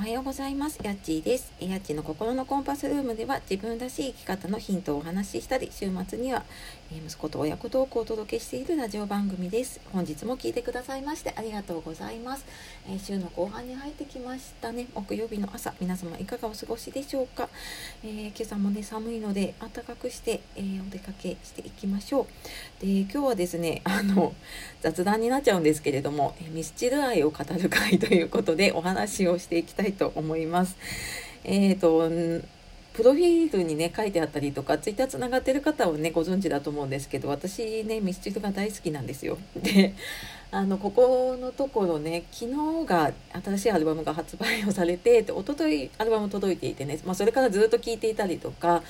おはようございます。やっちーです。やっちーの心のコンパスルームでは自分らしい生き方のヒントをお話ししたり、週末には息子と親子トークをお届けしているラジオ番組です。本日も聞いてくださいましてありがとうございます。えー、週の後半に入ってきましたね。木曜日の朝、皆様いかがお過ごしでしょうか。えー、今朝もね、寒いので暖かくして、えー、お出かけしていきましょう。で、今日はですね、あの、雑談になっちゃうんですけれども、ミスチル愛を語る会ということでお話をしていきたいいと思います。えっ、ー、とプロフィールにね書いてあったりとかツイッターつながってる方はねご存知だと思うんですけど私ねミスチルが大好きなんですよ。であのここのところね昨日が新しいアルバムが発売をされて一昨日アルバム届いていてね、まあ、それからずっと聴いていたりとか、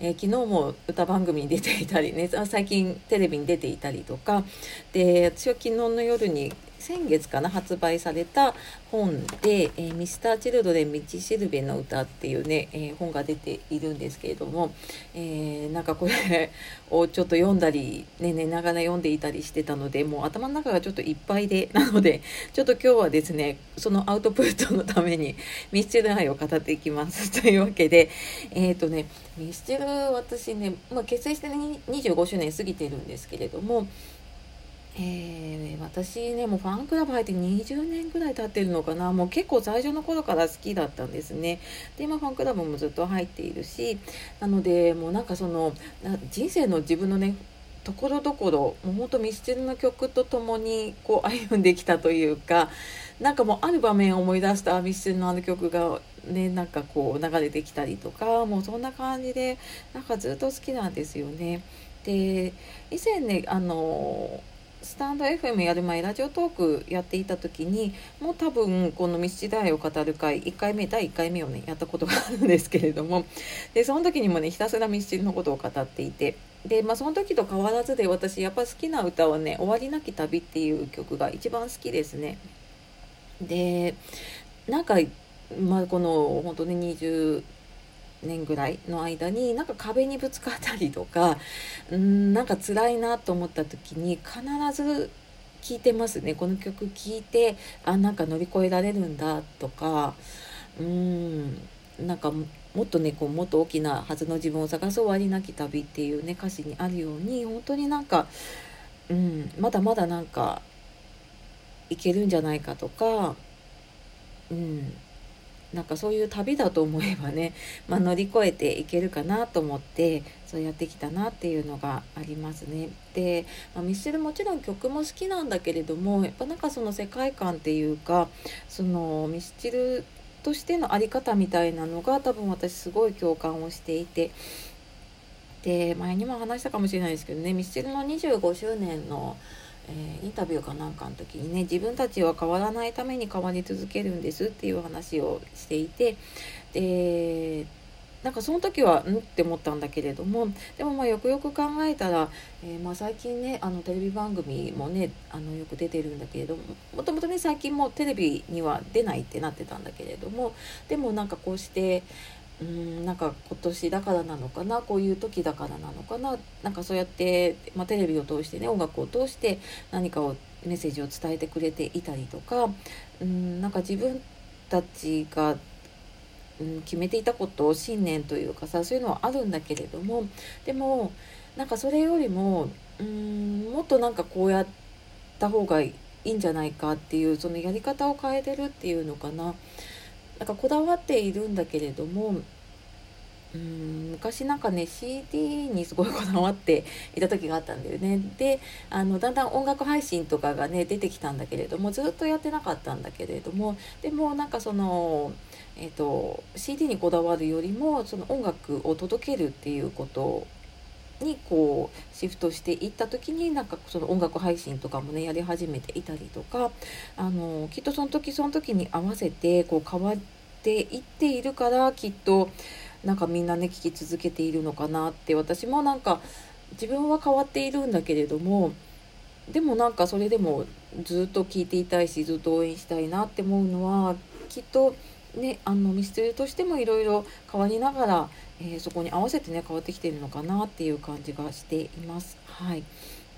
えー、昨日も歌番組に出ていたりね最近テレビに出ていたりとかで私は昨日の夜に先月かな発売された本で「えー、ミスターチルドレン道しるべの歌」っていうね、えー、本が出ているんですけれども、えー、なんかこれをちょっと読んだり、ね、寝ながら読んでいたりしてたのでもう頭の中がちょっといっぱいで なのでちょっと今日はですねそのアウトプットのためにミスチル愛を語っていきます。というわけでえっ、とねミスチル私ね、まあ、結成して25周年過ぎてるんですけれどもえー、私ねもうファンクラブ入って20年ぐらい経ってるのかなもう結構最初の頃から好きだったんですねで今ファンクラブもずっと入っているしなのでもうなんかその人生の自分のねところどころもうほんとミスチルの曲とともにこう歩んできたというかなんかもうある場面を思い出したミスチルのあの曲がねなんかこう流れてきたりとかもうそんな感じでなんかずっと好きなんですよね。で以前ねあのスタンド FM やる前ラジオトークやっていた時にもう多分この「ミスチダイを語る会」1回目第1回目をねやったことがあるんですけれどもでその時にもねひたすらミスチルのことを語っていてでまあその時と変わらずで私やっぱ好きな歌はね「終わりなき旅」っていう曲が一番好きですね。でなんかまあこの本当に20年ぐらいの間になんか壁にぶつかったりとか うんなんか辛いなと思った時に必ず聴いてますね。この曲聴いてあなんか乗り越えられるんだとかうんなんかもっとねこうもっと大きなはずの自分を探す終わりなき旅っていうね歌詞にあるように本当になんか、うん、まだまだなんかいけるんじゃないかとか、うん、なんかそういう旅だと思えばね、まあ、乗り越えていけるかなと思ってそうやってきたなっていうのがありますね。で、まあ、ミスチルもちろん曲も好きなんだけれどもやっぱなんかその世界観っていうかそのミスチルとしての在り方みたいなのが多分私すごい共感をしていて。で前にも話したかもしれないですけどねミスチルの25周年のえー、インタビューかなんかの時にね自分たちは変わらないために変わり続けるんですっていう話をしていてでなんかその時はんって思ったんだけれどもでもまあよくよく考えたら、えー、まあ最近ねあのテレビ番組もねあのよく出てるんだけれどももともとね最近もテレビには出ないってなってたんだけれどもでもなんかこうしてうんなんか今年だからなのかなこういう時だからなのかななんかそうやって、まあ、テレビを通してね音楽を通して何かをメッセージを伝えてくれていたりとかうんなんか自分たちが、うん、決めていたことを信念というかさそういうのはあるんだけれどもでもなんかそれよりもうんもっとなんかこうやった方がいいんじゃないかっていうそのやり方を変えてるっていうのかな。なんかこだわっているんだけれどもうん昔なんかね CD にすごいこだわっていた時があったんだよね。であのだんだん音楽配信とかがね出てきたんだけれどもずっとやってなかったんだけれどもでもなんかその、えーと、CD にこだわるよりもその音楽を届けるっていうことにこうシフトしていった時になんかその音楽配信とかもねやり始めていたりとかあのきっとその時その時に合わせてこう変わっていっているからきっとなんかみんなね聞き続けているのかなって私もなんか自分は変わっているんだけれどもでもなんかそれでもずっと聞いていたいしずっと応援したいなって思うのはきっとねあのミステリーとしてもいろいろ変わりながら、えー、そこに合わせてね変わってきてるのかなっていう感じがしています。はい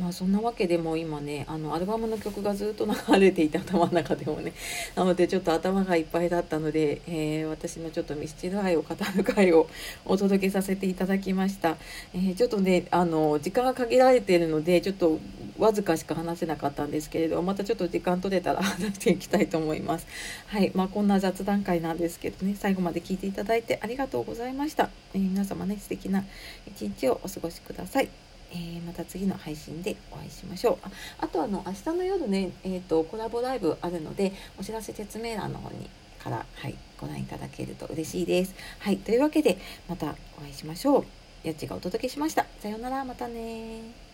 まあそんなわけでも今ねあのアルバムの曲がずっと流れていて頭の中でもね なのでちょっと頭がいっぱいだったので、えー、私のちょっとミスチル愛を語る会をお届けさせていただきました、えー、ちょっとねあの時間が限られているのでちょっとわずかしか話せなかったんですけれどまたちょっと時間取れたら 話していきたいと思います。はい。まあこんな雑談会なんですけどね。最後まで聞いていただいてありがとうございました、えー、皆様ね素敵な一日をお過ごしください。えー、また次の配信でお会いしましょう。ああとあの明日の夜ね、えーと、コラボライブあるのでお知らせ説明欄の方にから、はい、ご覧いただけると嬉しいです。はい、というわけでまたお会いしましょう。やっちがお届けしました。さようなら、またね